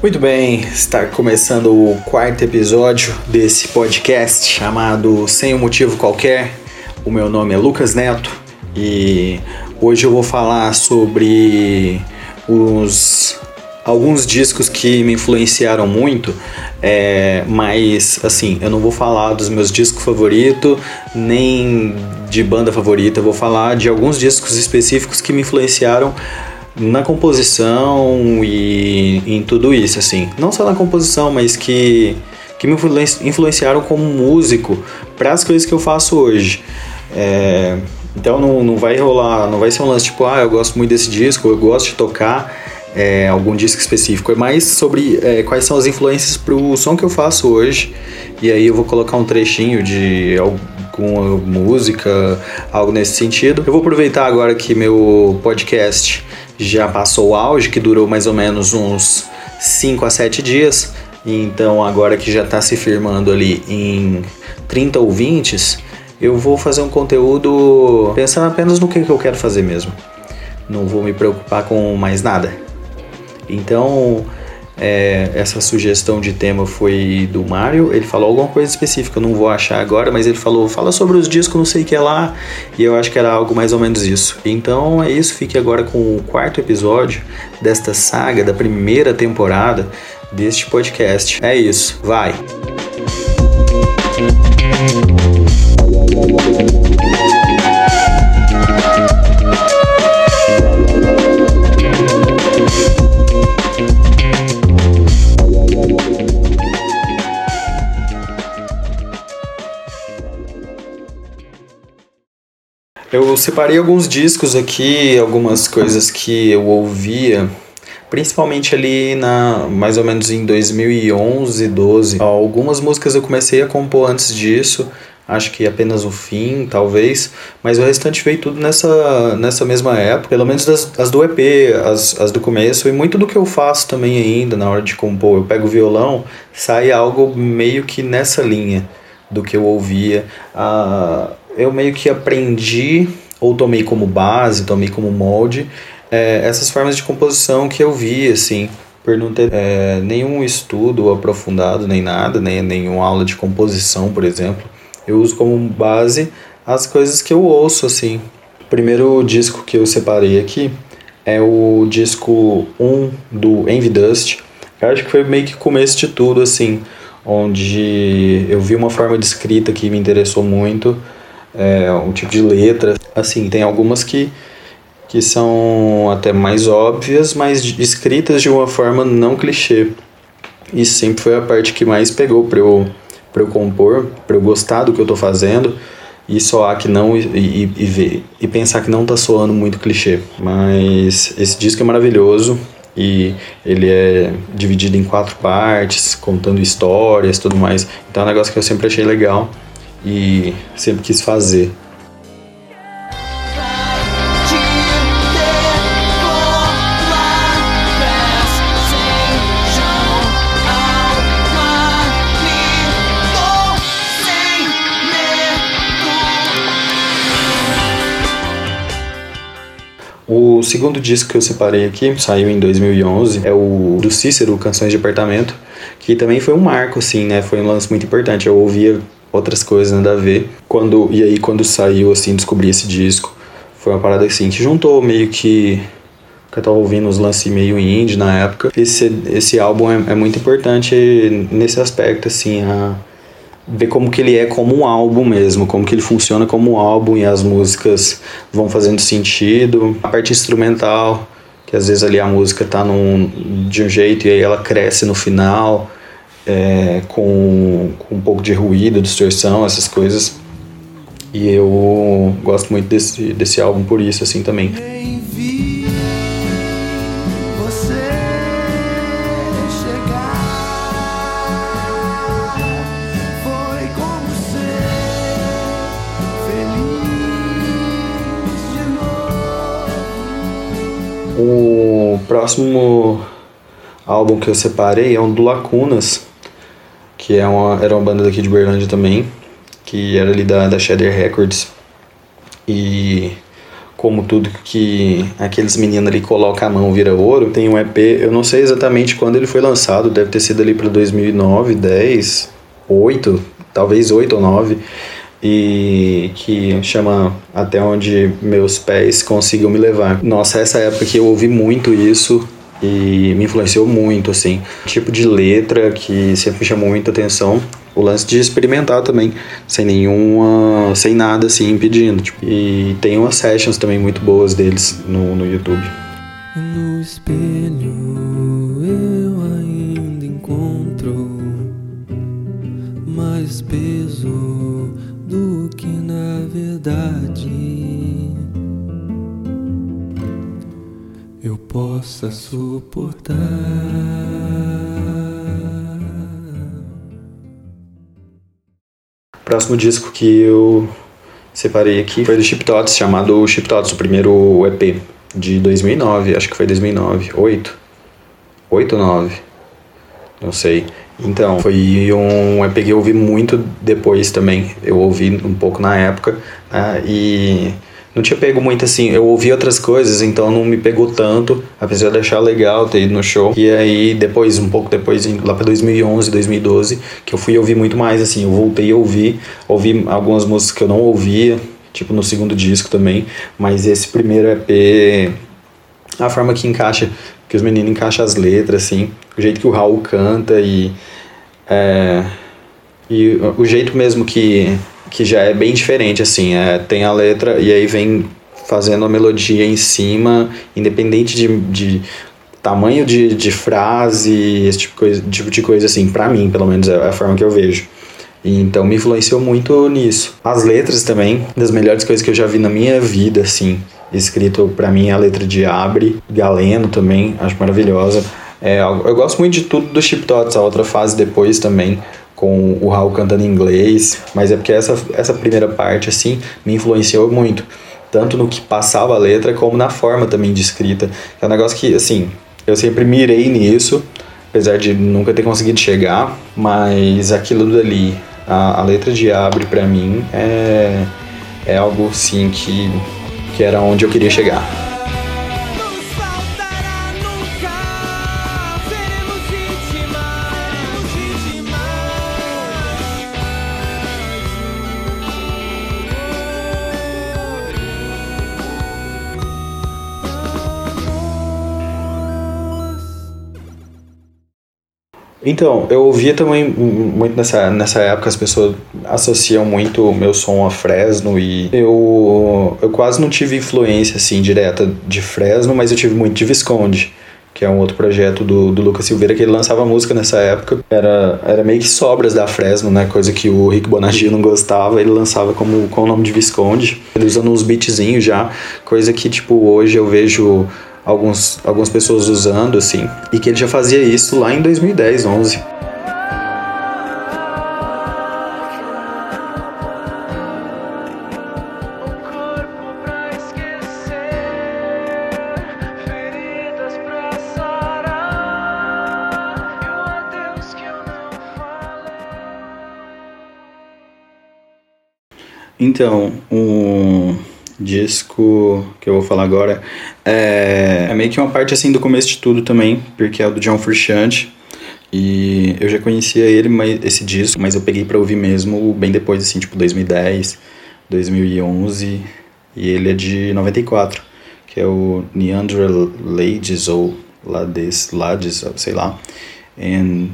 Muito bem, está começando o quarto episódio desse podcast chamado Sem um Motivo Qualquer. O meu nome é Lucas Neto e hoje eu vou falar sobre os alguns discos que me influenciaram muito, é, mas assim, eu não vou falar dos meus discos favoritos, nem de banda favorita, eu vou falar de alguns discos específicos que me influenciaram na composição e em tudo isso, assim. Não só na composição, mas que, que me influenciaram como músico para as coisas que eu faço hoje. É, então não, não vai rolar, não vai ser um lance tipo, ah, eu gosto muito desse disco, eu gosto de tocar é, algum disco específico. É mais sobre é, quais são as influências para o som que eu faço hoje. E aí eu vou colocar um trechinho de alguma música, algo nesse sentido. Eu vou aproveitar agora que meu podcast já passou o auge, que durou mais ou menos uns 5 a 7 dias. Então, agora que já está se firmando ali em 30 ouvintes, eu vou fazer um conteúdo pensando apenas no que, que eu quero fazer mesmo. Não vou me preocupar com mais nada. Então, é, essa sugestão de tema foi do Mário. Ele falou alguma coisa específica, eu não vou achar agora, mas ele falou: fala sobre os discos, não sei o que é lá. E eu acho que era algo mais ou menos isso. Então é isso, fique agora com o quarto episódio desta saga, da primeira temporada deste podcast. É isso, vai! Eu separei alguns discos aqui, algumas coisas que eu ouvia, principalmente ali na mais ou menos em 2011, 12. Algumas músicas eu comecei a compor antes disso, acho que apenas o fim, talvez, mas o restante veio tudo nessa, nessa mesma época, pelo menos das, as do EP, as, as do começo, e muito do que eu faço também ainda na hora de compor. Eu pego o violão, sai algo meio que nessa linha do que eu ouvia. Ah, eu meio que aprendi, ou tomei como base, tomei como molde, é, essas formas de composição que eu vi, assim, por não ter é, nenhum estudo aprofundado, nem nada, nem nenhuma aula de composição, por exemplo. Eu uso como base as coisas que eu ouço, assim. O primeiro disco que eu separei aqui é o disco 1 do Envy Dust. Eu acho que foi meio que começo de tudo, assim, onde eu vi uma forma de escrita que me interessou muito, é, um tipo de letra. Assim, tem algumas que, que são até mais óbvias, mas escritas de uma forma não clichê. E sempre foi a parte que mais pegou para eu, eu compor, para eu gostar do que eu tô fazendo e soar que não e, e, e, ver, e pensar que não tá soando muito clichê. Mas esse disco é maravilhoso e ele é dividido em quatro partes, contando histórias tudo mais. Então é um negócio que eu sempre achei legal e sempre quis fazer. O segundo disco que eu separei aqui, saiu em 2011, é o do Cícero, Canções de Apartamento, que também foi um marco, assim, né? Foi um lance muito importante. Eu ouvia outras coisas nada a ver. Quando, e aí quando saiu, assim, descobri esse disco, foi uma parada assim, que juntou meio que... Que eu tava ouvindo os lances meio indie na época. Esse, esse álbum é, é muito importante nesse aspecto, assim, a ver como que ele é como um álbum mesmo, como que ele funciona como um álbum e as músicas vão fazendo sentido. A parte instrumental, que às vezes ali a música tá num, de um jeito e aí ela cresce no final é, com, com, um pouco de ruído, distorção, essas coisas. E eu gosto muito desse, desse álbum por isso, assim, também. o próximo álbum que eu separei é um do Lacunas, que é uma, era uma banda daqui de Berlândia também, que era ali da, da Shader Records. E como tudo que aqueles meninos ali colocam a mão vira ouro, tem um EP, eu não sei exatamente quando ele foi lançado, deve ter sido ali para 2009, 10, 8, talvez 8 ou 9 e que chama Até Onde Meus Pés Consigam Me Levar. Nossa, essa época que eu ouvi muito isso e me influenciou muito, assim. Tipo de letra que sempre me chamou muita atenção. O lance de experimentar também, sem nenhuma. sem nada assim impedindo. Tipo, e tem umas sessions também muito boas deles no, no YouTube. No espelho eu ainda encontro mais peso do que na verdade possa suportar. Próximo disco que eu separei aqui foi do Chip Tots, chamado Chip Tots, o primeiro EP de 2009, acho que foi 2009, 8, 8 ou 9, não sei. Então, foi um EP que eu ouvi muito depois também. Eu ouvi um pouco na época uh, e não tinha pego muito assim. Eu ouvi outras coisas, então não me pegou tanto, apesar de achar legal ter ido no show. E aí, depois, um pouco depois, lá pra 2011, 2012, que eu fui ouvir muito mais assim. Eu voltei a ouvir, ouvi algumas músicas que eu não ouvia, tipo no segundo disco também. Mas esse primeiro EP, a forma que encaixa, que os meninos encaixam as letras, assim, o jeito que o Raul canta e é, e o jeito mesmo que, que já é bem diferente, assim, é, tem a letra e aí vem fazendo a melodia em cima, independente de, de tamanho de, de frase, esse tipo, coisa, tipo de coisa, assim, pra mim, pelo menos, é a forma que eu vejo. Então me influenciou muito nisso. As letras também, das melhores coisas que eu já vi na minha vida, assim, escrito para mim a letra de Abre, Galeno também, acho maravilhosa. É, eu gosto muito de tudo do Chip Tots, a outra fase depois também, com o Raul cantando em inglês, mas é porque essa, essa primeira parte, assim, me influenciou muito. Tanto no que passava a letra, como na forma também de escrita. É um negócio que, assim, eu sempre mirei nisso, apesar de nunca ter conseguido chegar, mas aquilo dali, a, a letra de Abre para mim, é, é algo, sim, que, que era onde eu queria chegar. Então, eu ouvia também muito nessa, nessa época, as pessoas associam muito o meu som a Fresno e eu, eu quase não tive influência assim direta de Fresno, mas eu tive muito de Visconde que é um outro projeto do, do Lucas Silveira, que ele lançava música nessa época. Era, era meio que sobras da Fresno, né? Coisa que o Rick Bonagio não gostava, ele lançava como, com o nome de Visconde. Ele usando uns beatzinhos já, coisa que, tipo, hoje eu vejo alguns, algumas pessoas usando, assim, e que ele já fazia isso lá em 2010, 11. Então, um disco que eu vou falar agora é, é meio que uma parte assim do começo de tudo também, porque é o do John Frusciante. E eu já conhecia ele, mas, esse disco, mas eu peguei para ouvir mesmo bem depois, assim, tipo 2010, 2011. E ele é de 94, que é o Neandra Lades, ou Lades, Lades, sei lá. And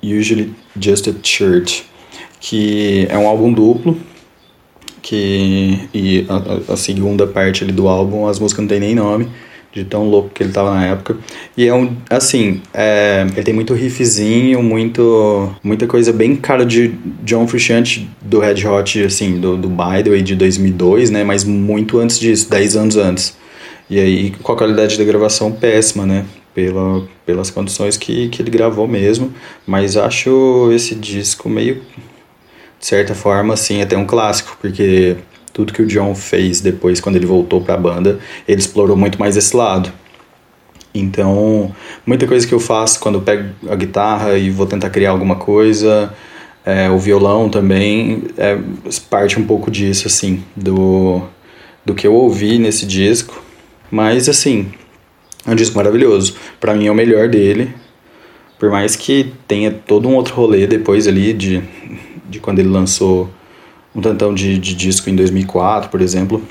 Usually Just a Church, que é um álbum duplo, que e a, a, segunda parte ali do álbum as músicas não tem nem nome de tão louco que ele tava na época. E é um assim é, ele tem muito riffzinho muito muita coisa bem cara de John Frusciante do Red Hot assim do, do By The Way de 2002 né mas muito antes disso 10 anos antes. E aí com a qualidade da gravação péssima né pela, pelas condições que, que ele gravou mesmo. Mas acho esse disco meio de certa forma, assim, até um clássico, porque tudo que o John fez depois, quando ele voltou para a banda, ele explorou muito mais esse lado. Então, muita coisa que eu faço quando eu pego a guitarra e vou tentar criar alguma coisa, é, o violão também, é, parte um pouco disso, assim, do, do que eu ouvi nesse disco. Mas, assim, é um disco maravilhoso. Para mim é o melhor dele. Por mais que tenha todo um outro rolê depois ali de, de quando ele lançou um tantão de, de disco em 2004, por exemplo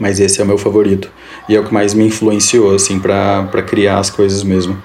mas esse é o meu favorito. E é o que mais me influenciou, assim, para criar as coisas mesmo.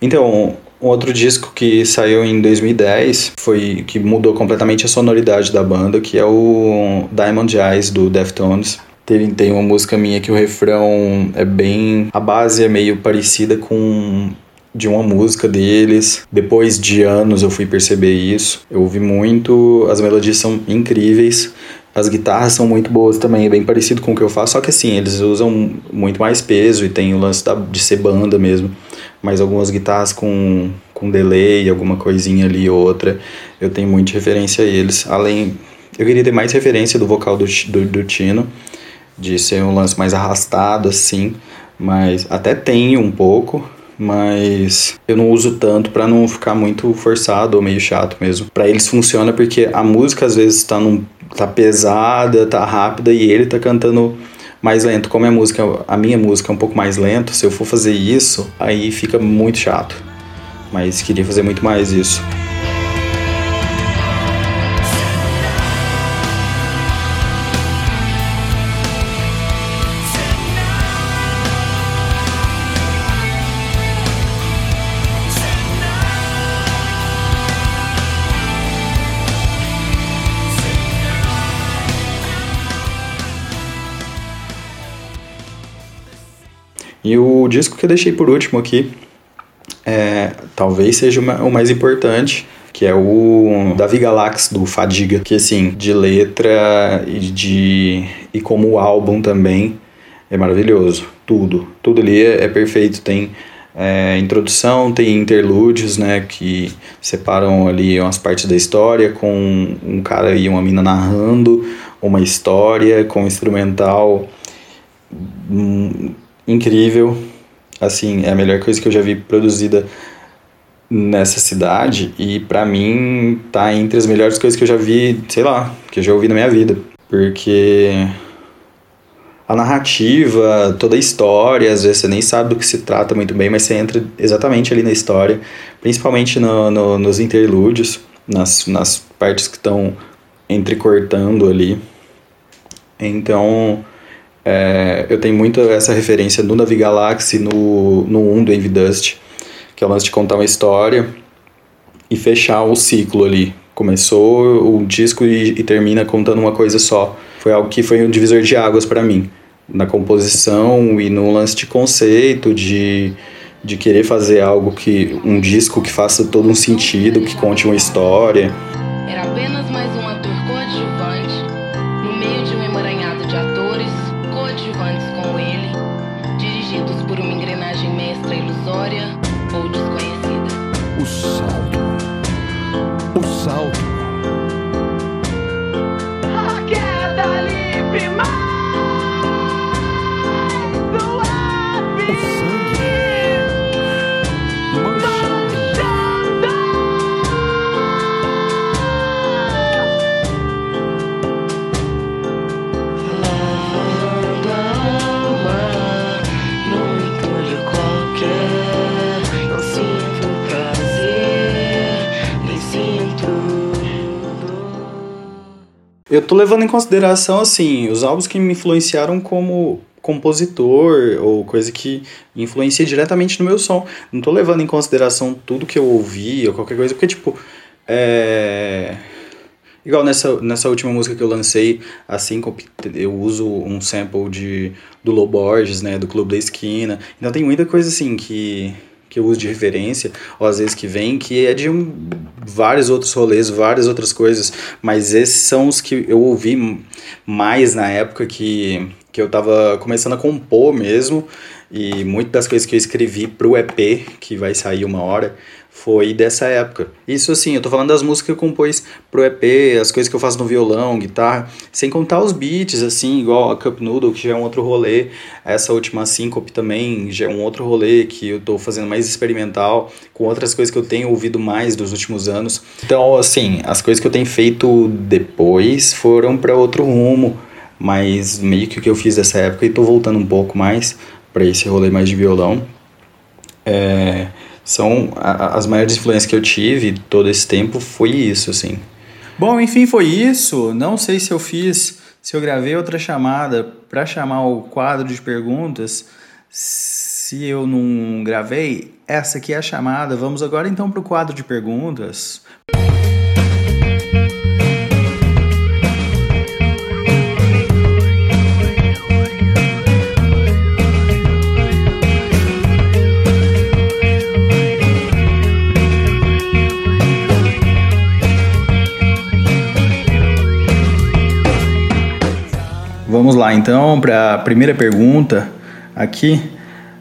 Então, um outro disco que saiu em 2010 foi que mudou completamente a sonoridade da banda, que é o Diamond Eyes do Deftones. Tem, tem uma música minha que o refrão é bem. A base é meio parecida com de uma música deles. Depois de anos eu fui perceber isso. Eu ouvi muito, as melodias são incríveis. As guitarras são muito boas também, é bem parecido com o que eu faço, só que assim, eles usam muito mais peso e tem o lance da, de ser banda mesmo mas algumas guitarras com, com delay, alguma coisinha ali ou outra, eu tenho muita referência a eles. Além, eu queria ter mais referência do vocal do, do, do Tino, de ser um lance mais arrastado assim, mas até tenho um pouco, mas eu não uso tanto para não ficar muito forçado ou meio chato mesmo. Para eles funciona porque a música às vezes tá num tá pesada, tá rápida e ele tá cantando mais lento. Como a música, a minha música é um pouco mais lento, se eu for fazer isso, aí fica muito chato. Mas queria fazer muito mais isso. E o disco que eu deixei por último aqui, é, talvez seja o mais importante, que é o Davi Galax do Fadiga, que assim, de letra e de e como álbum também é maravilhoso, tudo, tudo ali é, é perfeito, tem é, introdução, tem interlúdios, né, que separam ali umas partes da história com um cara e uma mina narrando uma história com um instrumental hum, incrível. Assim, é a melhor coisa que eu já vi produzida nessa cidade e para mim tá entre as melhores coisas que eu já vi, sei lá, que eu já ouvi na minha vida. Porque a narrativa, toda a história, às vezes você nem sabe do que se trata muito bem, mas você entra exatamente ali na história, principalmente no, no, nos interlúdios, nas, nas partes que estão entrecortando ali. Então, é, eu tenho muito essa referência no Navi Galaxy, no, no 1 do Envy Dust, que é o lance de contar uma história e fechar o ciclo ali. Começou o disco e, e termina contando uma coisa só. Foi algo que foi um divisor de águas para mim, na composição e no lance de conceito, de, de querer fazer algo que. um disco que faça todo um sentido, que conte uma história. Era apenas mais um ator engrenagem mestra ilusória ou desconhecida. O salto. O salto. Eu tô levando em consideração, assim, os álbuns que me influenciaram como compositor ou coisa que influencia diretamente no meu som. Não tô levando em consideração tudo que eu ouvi ou qualquer coisa, porque, tipo, é... Igual nessa, nessa última música que eu lancei, assim, eu uso um sample de, do Low Borges, né, do Clube da Esquina. Então tem muita coisa, assim, que, que eu uso de referência, ou às vezes que vem, que é de um, vários outros rolês, várias outras coisas, mas esses são os que eu ouvi mais na época que, que eu tava começando a compor mesmo, e muitas das coisas que eu escrevi pro EP, que vai sair uma hora, foi dessa época. Isso assim, eu tô falando das músicas que eu compôs pro EP, as coisas que eu faço no violão, guitarra, sem contar os beats, assim, igual a Cup Noodle, que já é um outro rolê, essa última Syncope também já é um outro rolê que eu tô fazendo mais experimental, com outras coisas que eu tenho ouvido mais dos últimos anos. Então, assim, as coisas que eu tenho feito depois foram para outro rumo, mas meio que o que eu fiz dessa época e tô voltando um pouco mais para esse rolê mais de violão. É são a, as maiores influências que eu tive todo esse tempo foi isso, assim. Bom, enfim, foi isso. Não sei se eu fiz, se eu gravei outra chamada para chamar o quadro de perguntas. Se eu não gravei, essa aqui é a chamada. Vamos agora então para o quadro de perguntas. Lá, então, para a primeira pergunta aqui.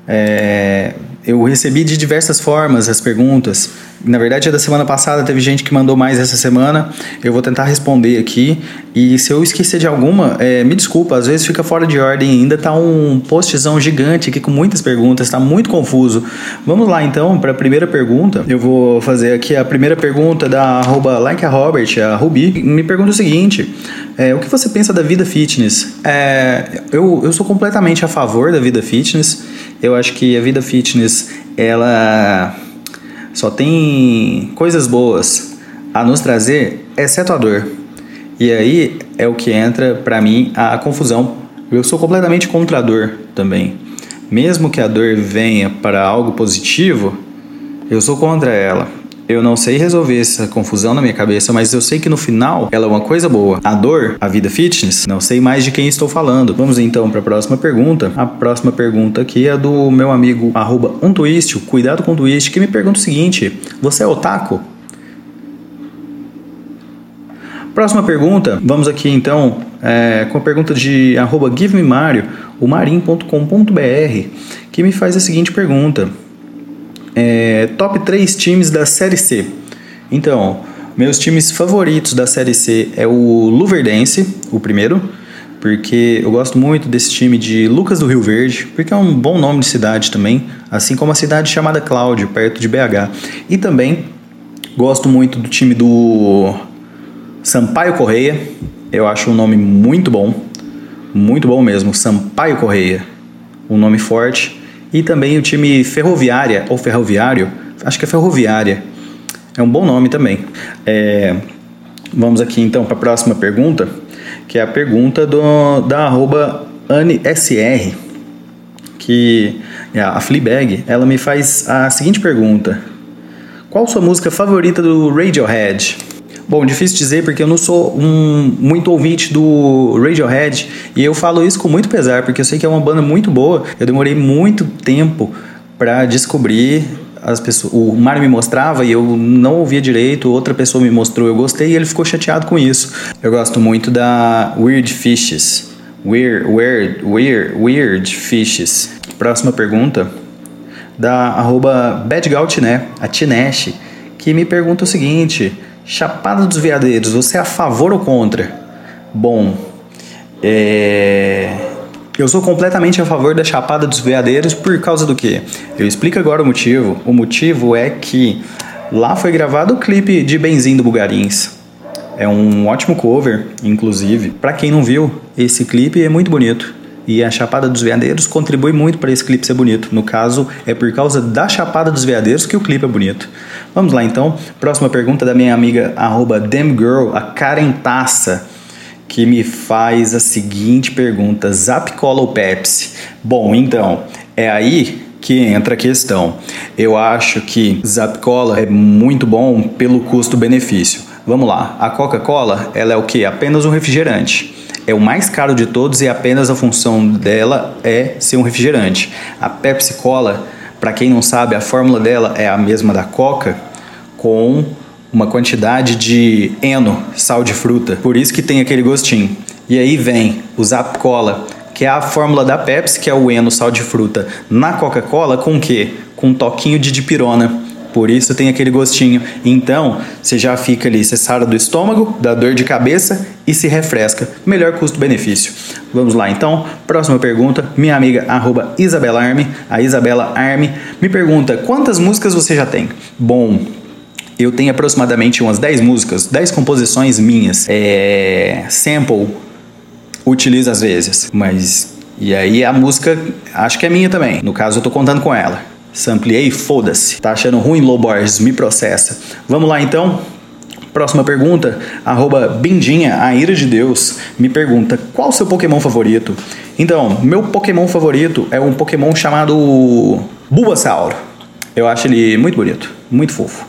É, eu recebi de diversas formas as perguntas. Na verdade, é da semana passada, teve gente que mandou mais essa semana. Eu vou tentar responder aqui. E se eu esquecer de alguma, é, me desculpa, às vezes fica fora de ordem ainda. Tá um postzão gigante aqui com muitas perguntas, está muito confuso. Vamos lá então para a primeira pergunta. Eu vou fazer aqui a primeira pergunta da arroba like a Robert, a Ruby. Me pergunta o seguinte: é, o que você pensa da vida fitness? É, eu, eu sou completamente a favor da vida fitness. Eu acho que a vida fitness ela só tem coisas boas a nos trazer, exceto a dor. E aí é o que entra para mim a confusão. Eu sou completamente contra a dor também. Mesmo que a dor venha para algo positivo, eu sou contra ela. Eu não sei resolver essa confusão na minha cabeça, mas eu sei que no final ela é uma coisa boa. A dor, a vida fitness, não sei mais de quem estou falando. Vamos então para a próxima pergunta. A próxima pergunta aqui é do meu amigo arroba um twist, cuidado com o twist, que me pergunta o seguinte: Você é otaku? Próxima pergunta, vamos aqui então é, com a pergunta de arroba givemario, o marim.com.br, que me faz a seguinte pergunta. É, top 3 times da Série C. Então, meus times favoritos da Série C é o Luverdense, o primeiro, porque eu gosto muito desse time de Lucas do Rio Verde, porque é um bom nome de cidade também, assim como a cidade chamada Cláudio, perto de BH. E também gosto muito do time do Sampaio Correia, eu acho um nome muito bom, muito bom mesmo, Sampaio Correia, um nome forte e também o time Ferroviária, ou Ferroviário, acho que é Ferroviária. É um bom nome também. É, vamos aqui então para a próxima pergunta, que é a pergunta do, da arroba AneSR, que é a Fleabag, ela me faz a seguinte pergunta. Qual sua música favorita do Radiohead? Bom, difícil dizer porque eu não sou um muito ouvinte do Radiohead e eu falo isso com muito pesar porque eu sei que é uma banda muito boa. Eu demorei muito tempo para descobrir as pessoas, o Mário me mostrava e eu não ouvia direito, outra pessoa me mostrou, eu gostei e ele ficou chateado com isso. Eu gosto muito da Weird Fishes. Weird, weird, weird, weird Fishes. Próxima pergunta da arroba Badgaltiné, a Tinesh, que me pergunta o seguinte: Chapada dos Veadeiros, você é a favor ou contra? Bom, é... eu sou completamente a favor da Chapada dos Veadeiros por causa do quê? Eu explico agora o motivo. O motivo é que lá foi gravado o clipe de Benzinho do Bugarins. É um ótimo cover, inclusive. Para quem não viu, esse clipe é muito bonito. E a Chapada dos Veadeiros contribui muito para esse clipe ser bonito. No caso, é por causa da Chapada dos Veadeiros que o clipe é bonito. Vamos lá então. Próxima pergunta da minha amiga Damgirl, a Karen Taça, que me faz a seguinte pergunta: Zap Cola ou Pepsi? Bom, então, é aí que entra a questão. Eu acho que Zap Cola é muito bom pelo custo-benefício. Vamos lá, a Coca-Cola, ela é o que? Apenas um refrigerante é o mais caro de todos e apenas a função dela é ser um refrigerante. A Pepsi Cola Para quem não sabe, a fórmula dela é a mesma da Coca, com uma quantidade de eno, sal de fruta. Por isso que tem aquele gostinho. E aí vem o Zap Cola, que é a fórmula da Pepsi, que é o eno, sal de fruta, na Coca-Cola com o quê? Com um toquinho de dipirona. Por isso tem aquele gostinho. Então, você já fica ali, você sara do estômago, da dor de cabeça e se refresca. Melhor custo-benefício. Vamos lá então. Próxima pergunta. Minha amiga arroba Isabela Arme, a Isabela Arme, me pergunta: quantas músicas você já tem? Bom, eu tenho aproximadamente umas 10 músicas, 10 composições minhas. É, sample utilizo às vezes, mas e aí a música acho que é minha também. No caso eu tô contando com ela. Sampleei, foda-se. Tá achando ruim, Lowboys? Me processa. Vamos lá então? Próxima pergunta, arroba Bindinha, a ira de Deus, me pergunta qual o seu Pokémon favorito? Então, meu Pokémon favorito é um Pokémon chamado Bulbasaur. Eu acho ele muito bonito, muito fofo.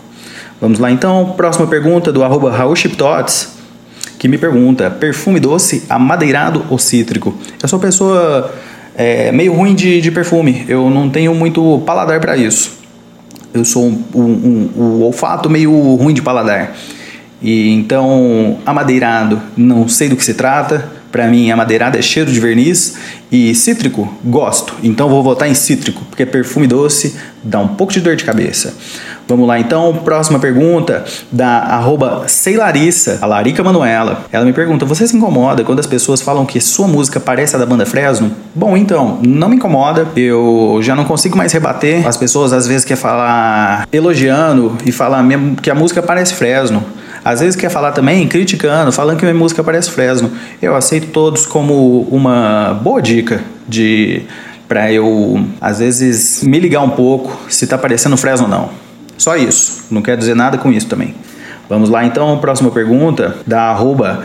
Vamos lá então, próxima pergunta do arroba Raul Chiptots, que me pergunta, perfume doce, amadeirado ou cítrico? Eu sou pessoa é, meio ruim de, de perfume. Eu não tenho muito paladar para isso. Eu sou um, um, um, um, olfato meio ruim de paladar. E então, amadeirado, não sei do que se trata. Para mim, amadeirado é cheiro de verniz e cítrico, gosto. Então vou votar em cítrico, porque perfume doce dá um pouco de dor de cabeça. Vamos lá então, próxima pergunta da arroba Larissa, a Larica Manuela. Ela me pergunta: Você se incomoda quando as pessoas falam que sua música parece a da banda Fresno? Bom, então, não me incomoda. Eu já não consigo mais rebater. As pessoas às vezes querem falar elogiando e falar mesmo que a música parece Fresno. Às vezes quer falar também criticando, falando que minha música parece Fresno. Eu aceito todos como uma boa dica de para eu às vezes me ligar um pouco se tá parecendo Fresno ou não. Só isso. Não quer dizer nada com isso também. Vamos lá então, próxima pergunta da arroba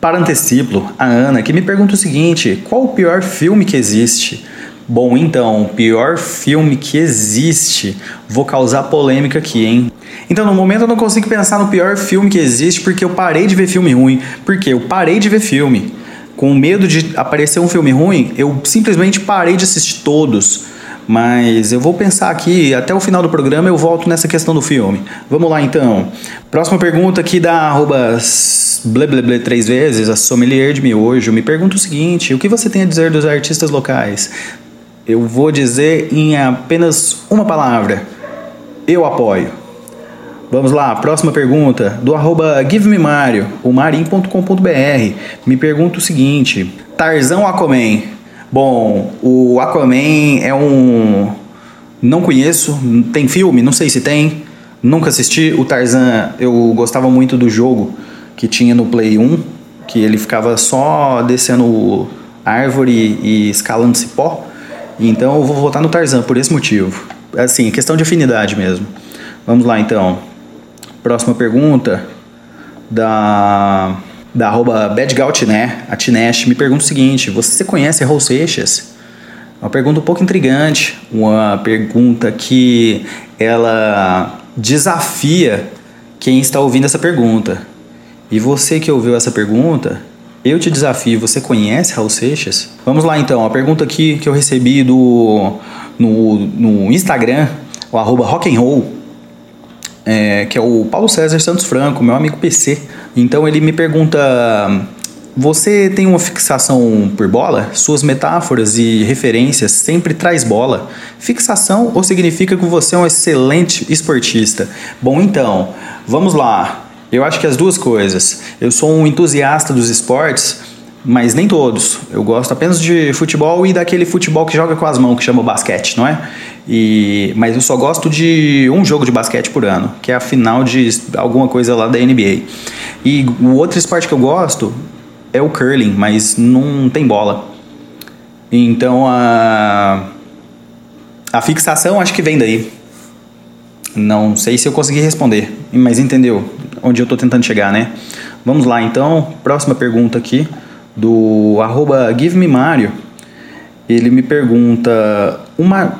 Paranteciplo, a Ana, que me pergunta o seguinte: qual o pior filme que existe? Bom, então, pior filme que existe. Vou causar polêmica aqui, hein? Então, no momento eu não consigo pensar no pior filme que existe porque eu parei de ver filme ruim. Porque eu parei de ver filme. Com medo de aparecer um filme ruim, eu simplesmente parei de assistir todos. Mas eu vou pensar aqui, até o final do programa eu volto nessa questão do filme. Vamos lá então. Próxima pergunta aqui da arroba três vezes, a sommelier de miojo, me pergunta o seguinte, o que você tem a dizer dos artistas locais? Eu vou dizer em apenas uma palavra, eu apoio. Vamos lá, próxima pergunta, do arroba GiveMeMario, o marim.com.br, me pergunta o seguinte, Tarzão Aquaman, Bom, o Aquaman é um. Não conheço, tem filme, não sei se tem, nunca assisti. O Tarzan, eu gostava muito do jogo que tinha no Play 1, que ele ficava só descendo árvore e escalando cipó. Então eu vou votar no Tarzan por esse motivo. Assim, questão de afinidade mesmo. Vamos lá então. Próxima pergunta da da arroba badgaltiné, a Tinesh, me pergunta o seguinte: você conhece Raul Seixas? Uma pergunta um pouco intrigante, uma pergunta que ela desafia quem está ouvindo essa pergunta. E você que ouviu essa pergunta, eu te desafio, você conhece Raul Seixas? Vamos lá então, a pergunta aqui que eu recebi do, no, no Instagram, o arroba rock'n'roll, é, que é o Paulo César Santos Franco, meu amigo PC. Então ele me pergunta: você tem uma fixação por bola? Suas metáforas e referências sempre traz bola. Fixação ou significa que você é um excelente esportista? Bom, então, vamos lá. Eu acho que as duas coisas. Eu sou um entusiasta dos esportes, mas nem todos. Eu gosto apenas de futebol e daquele futebol que joga com as mãos, que chama basquete, não é? E, mas eu só gosto de um jogo de basquete por ano, que é a final de alguma coisa lá da NBA. E o outro esporte que eu gosto é o curling, mas não tem bola. Então a, a fixação acho que vem daí. Não sei se eu consegui responder, mas entendeu onde eu estou tentando chegar, né? Vamos lá então, próxima pergunta aqui do arroba GiveMeMario. Ele me pergunta uma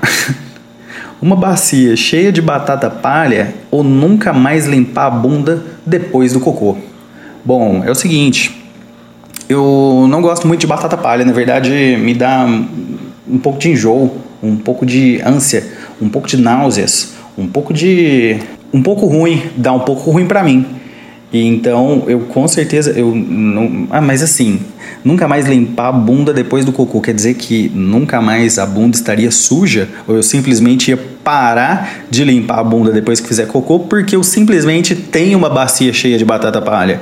uma bacia cheia de batata palha ou nunca mais limpar a bunda depois do cocô? Bom, é o seguinte, eu não gosto muito de batata palha, na verdade me dá um pouco de enjoo, um pouco de ânsia um pouco de náuseas, um pouco de. um pouco ruim, dá um pouco ruim para mim. E então eu com certeza eu não, ah, mas assim, nunca mais limpar a bunda depois do cocô quer dizer que nunca mais a bunda estaria suja ou eu simplesmente ia parar de limpar a bunda depois que fizer cocô porque eu simplesmente tenho uma bacia cheia de batata palha.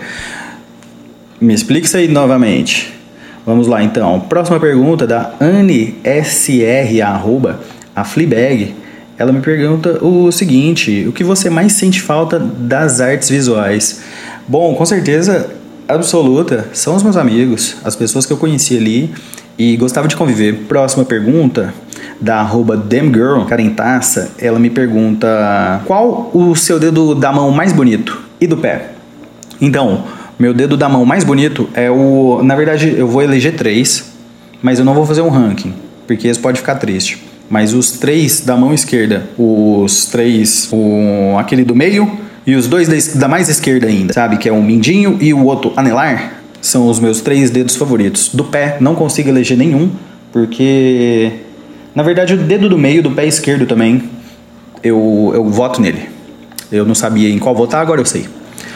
Me explique isso aí novamente. Vamos lá então. Próxima pergunta da Anne SR arroba a Fleabag. Ela me pergunta o seguinte: o que você mais sente falta das artes visuais? Bom, com certeza absoluta são os meus amigos, as pessoas que eu conheci ali e gostava de conviver. Próxima pergunta da arroba damgirl, Carentaça, ela me pergunta qual o seu dedo da mão mais bonito e do pé? Então, meu dedo da mão mais bonito é o. Na verdade, eu vou eleger três, mas eu não vou fazer um ranking, porque isso pode ficar triste. Mas os três da mão esquerda, os três, o, aquele do meio e os dois da, mais esquerda ainda, sabe? Que é o mindinho e o outro anelar, são os meus três dedos favoritos. Do pé, não consigo eleger nenhum, porque. Na verdade, o dedo do meio, do pé esquerdo também, eu, eu voto nele. Eu não sabia em qual votar, agora eu sei.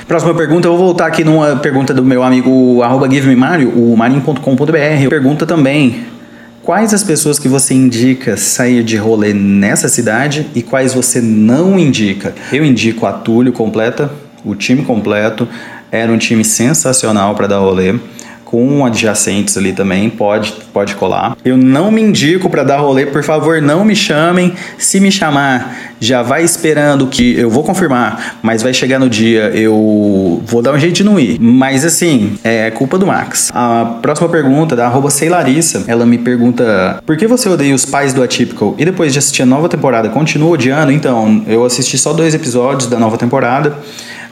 Próxima pergunta, eu vou voltar aqui numa pergunta do meu amigo arroba GiveMeMario, o marim.com.br. Pergunta também, quais as pessoas que você indica sair de rolê nessa cidade e quais você não indica? Eu indico a Túlio completa, o time completo, era um time sensacional para dar rolê com adjacentes ali também, pode, pode colar. Eu não me indico para dar rolê, por favor, não me chamem. Se me chamar, já vai esperando que eu vou confirmar, mas vai chegar no dia, eu vou dar um jeito de não ir. Mas assim, é culpa do Max. A próxima pergunta, da arroba Larissa, ela me pergunta: por que você odeia os pais do Atypical? E depois de assistir a nova temporada, continua odiando? Então, eu assisti só dois episódios da nova temporada.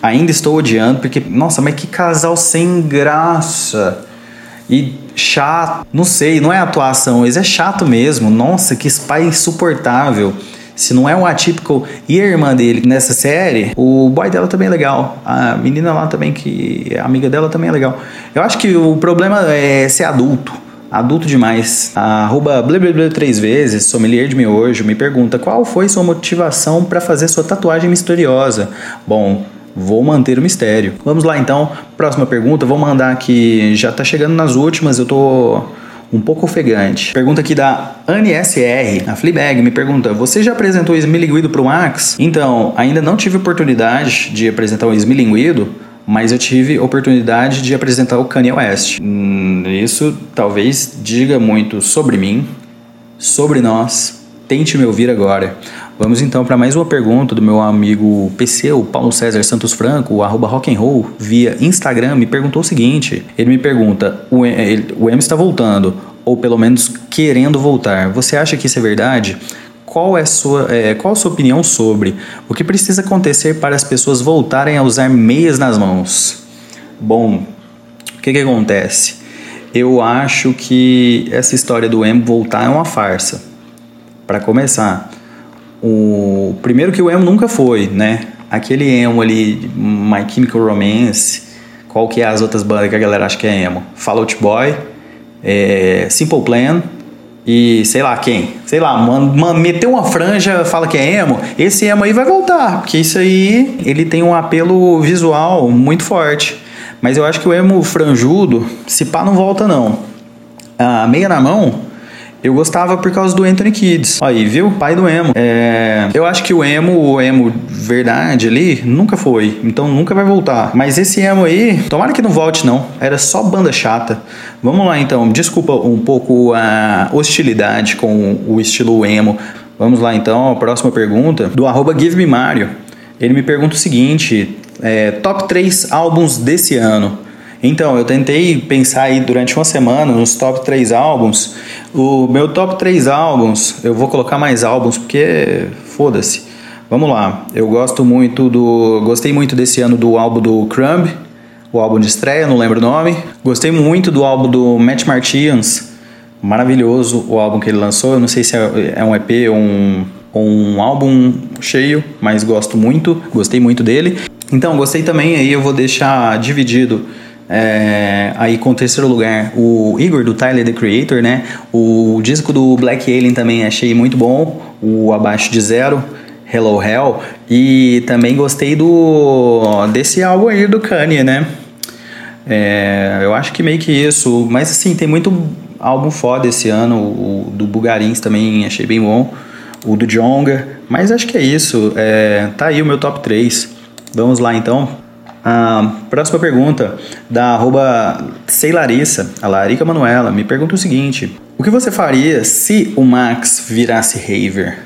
Ainda estou odiando, porque, nossa, mas que casal sem graça. E chato, não sei, não é atuação, mas é chato mesmo. Nossa, que pai insuportável. Se não é um atípico e a irmã dele nessa série, o boy dela também é legal. A menina lá também, que a amiga dela também é legal. Eu acho que o problema é ser adulto. Adulto demais. A arroba blá, três vezes, sommelier de miojo, me pergunta qual foi sua motivação para fazer sua tatuagem misteriosa. Bom, Vou manter o mistério. Vamos lá então, próxima pergunta. Vou mandar aqui, já tá chegando nas últimas, eu tô um pouco ofegante. Pergunta aqui da Anne SR, a Fleabag, me pergunta: Você já apresentou o esmilinguido para o Max? Então, ainda não tive oportunidade de apresentar o esmilinguido, mas eu tive oportunidade de apresentar o Kanye West. Hum, isso talvez diga muito sobre mim, sobre nós. Tente me ouvir agora. Vamos então para mais uma pergunta do meu amigo PC, o Paulo César Santos Franco, arroba rock'n'roll, via Instagram, me perguntou o seguinte. Ele me pergunta, o, ele, o M está voltando, ou pelo menos querendo voltar. Você acha que isso é verdade? Qual é, sua, é, qual a sua opinião sobre o que precisa acontecer para as pessoas voltarem a usar meias nas mãos? Bom, o que, que acontece? Eu acho que essa história do emo voltar é uma farsa. Para começar, o primeiro que o emo nunca foi, né? Aquele emo ali, My Chemical Romance, qual que é as outras bandas que a galera acha que é emo? Fall Out Boy, é, Simple Plan e sei lá quem. Sei lá, man, man, meteu uma franja, fala que é emo, esse emo aí vai voltar, porque isso aí ele tem um apelo visual muito forte. Mas eu acho que o emo franjudo, se pá, não volta não. A meia na mão, eu gostava por causa do Anthony Kids. Aí, viu? Pai do emo. É... Eu acho que o emo, o emo verdade ali, nunca foi. Então nunca vai voltar. Mas esse emo aí, tomara que não volte, não. Era só banda chata. Vamos lá então. Desculpa um pouco a hostilidade com o estilo emo. Vamos lá então, a próxima pergunta do arroba GiveMeMario. Ele me pergunta o seguinte: é, top 3 álbuns desse ano. Então, eu tentei pensar aí durante uma semana nos top 3 álbuns. O meu top 3 álbuns, eu vou colocar mais álbuns porque foda-se. Vamos lá. Eu gosto muito do. Gostei muito desse ano do álbum do Crumb, o álbum de estreia, não lembro o nome. Gostei muito do álbum do Matt Martians. Maravilhoso o álbum que ele lançou. Eu não sei se é, é um EP ou um, ou um álbum cheio, mas gosto muito. Gostei muito dele. Então, gostei também aí, eu vou deixar dividido É, aí com terceiro lugar, o Igor do Tyler the Creator, né? O disco do Black Alien também achei muito bom, o Abaixo de Zero, Hello Hell. E também gostei do desse álbum aí do Kanye, né? É, eu acho que meio que isso. Mas assim, tem muito álbum foda esse ano. O, do Bugarins também achei bem bom. O do Jonga. Mas acho que é isso. É, tá aí o meu top 3. Vamos lá então. A próxima pergunta, da arroba Larissa, a Larica Manuela, me pergunta o seguinte: O que você faria se o Max virasse Raver?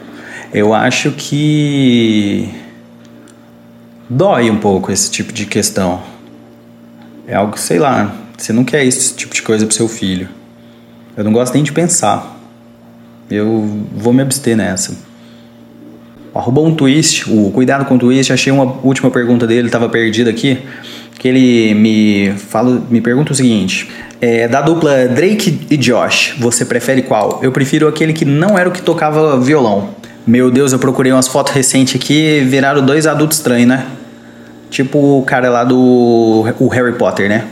Eu acho que dói um pouco esse tipo de questão. É algo, sei lá, você não quer esse tipo de coisa pro seu filho. Eu não gosto nem de pensar. Eu vou me abster nessa. Arroba um twist, o cuidado com o twist, achei uma última pergunta dele, estava perdido aqui. Que ele me fala, me pergunta o seguinte: é, da dupla Drake e Josh, você prefere qual? Eu prefiro aquele que não era o que tocava violão. Meu Deus, eu procurei umas fotos recentes aqui viraram dois adultos estranhos, né? Tipo o cara lá do o Harry Potter, né?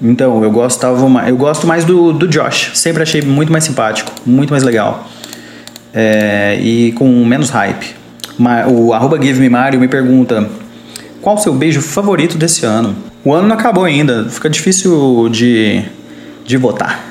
Então, eu gostava eu gosto mais do, do Josh. Sempre achei muito mais simpático, muito mais legal. É, e com menos hype. O arroba Give Me Mario me pergunta qual o seu beijo favorito desse ano? O ano não acabou ainda, fica difícil de, de votar.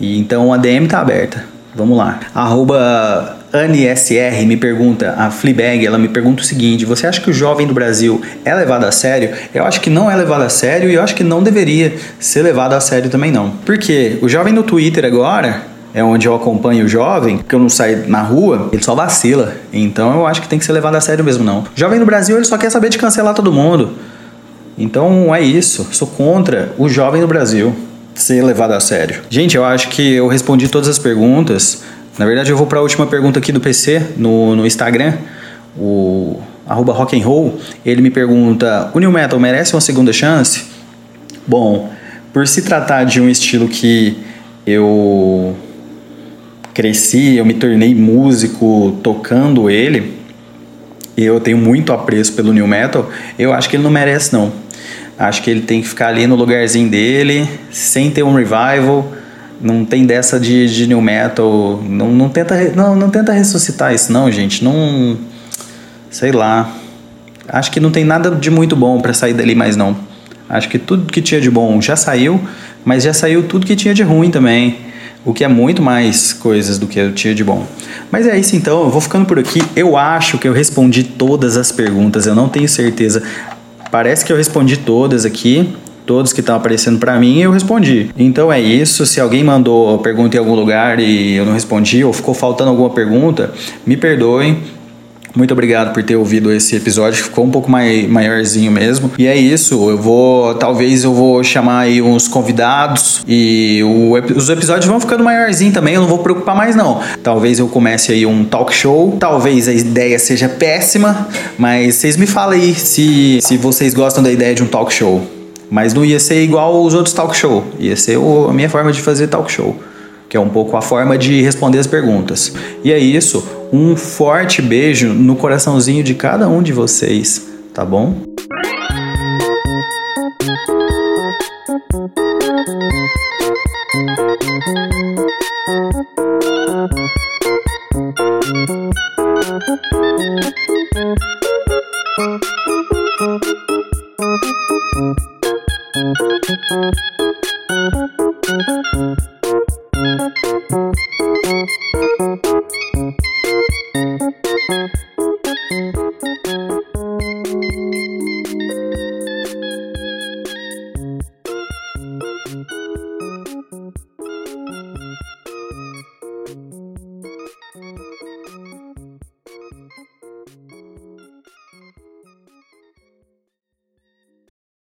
E então a DM tá aberta. Vamos lá. Arroba AniSR me pergunta, a Fleabag, ela me pergunta o seguinte: você acha que o jovem do Brasil é levado a sério? Eu acho que não é levado a sério e eu acho que não deveria ser levado a sério também não. Porque o jovem no Twitter agora, é onde eu acompanho o jovem, que eu não saio na rua, ele só vacila. Então eu acho que tem que ser levado a sério mesmo não. O jovem no Brasil, ele só quer saber de cancelar todo mundo. Então é isso. Sou contra o jovem no Brasil ser levado a sério. Gente, eu acho que eu respondi todas as perguntas. Na verdade, eu vou para a última pergunta aqui do PC, no, no Instagram, o arroba rock'n'roll. Ele me pergunta, o New Metal merece uma segunda chance? Bom, por se tratar de um estilo que eu cresci, eu me tornei músico tocando ele, eu tenho muito apreço pelo New Metal, eu acho que ele não merece não. Acho que ele tem que ficar ali no lugarzinho dele, sem ter um revival, não tem dessa de, de new metal. Não, não, tenta, não, não tenta ressuscitar isso, não, gente. Não. Sei lá. Acho que não tem nada de muito bom para sair dali mais, não. Acho que tudo que tinha de bom já saiu, mas já saiu tudo que tinha de ruim também. O que é muito mais coisas do que eu tinha de bom. Mas é isso então, eu vou ficando por aqui. Eu acho que eu respondi todas as perguntas, eu não tenho certeza. Parece que eu respondi todas aqui todos que estão aparecendo para mim, eu respondi. Então é isso. Se alguém mandou pergunta em algum lugar e eu não respondi ou ficou faltando alguma pergunta, me perdoem. Muito obrigado por ter ouvido esse episódio, ficou um pouco mais, maiorzinho mesmo. E é isso, eu vou, talvez eu vou chamar aí uns convidados e o, os episódios vão ficando maiorzinho também, eu não vou preocupar mais não. Talvez eu comece aí um talk show, talvez a ideia seja péssima, mas vocês me falem aí se, se vocês gostam da ideia de um talk show. Mas não ia ser igual os outros talk show. Ia ser o, a minha forma de fazer talk show. Que é um pouco a forma de responder as perguntas. E é isso. Um forte beijo no coraçãozinho de cada um de vocês. Tá bom?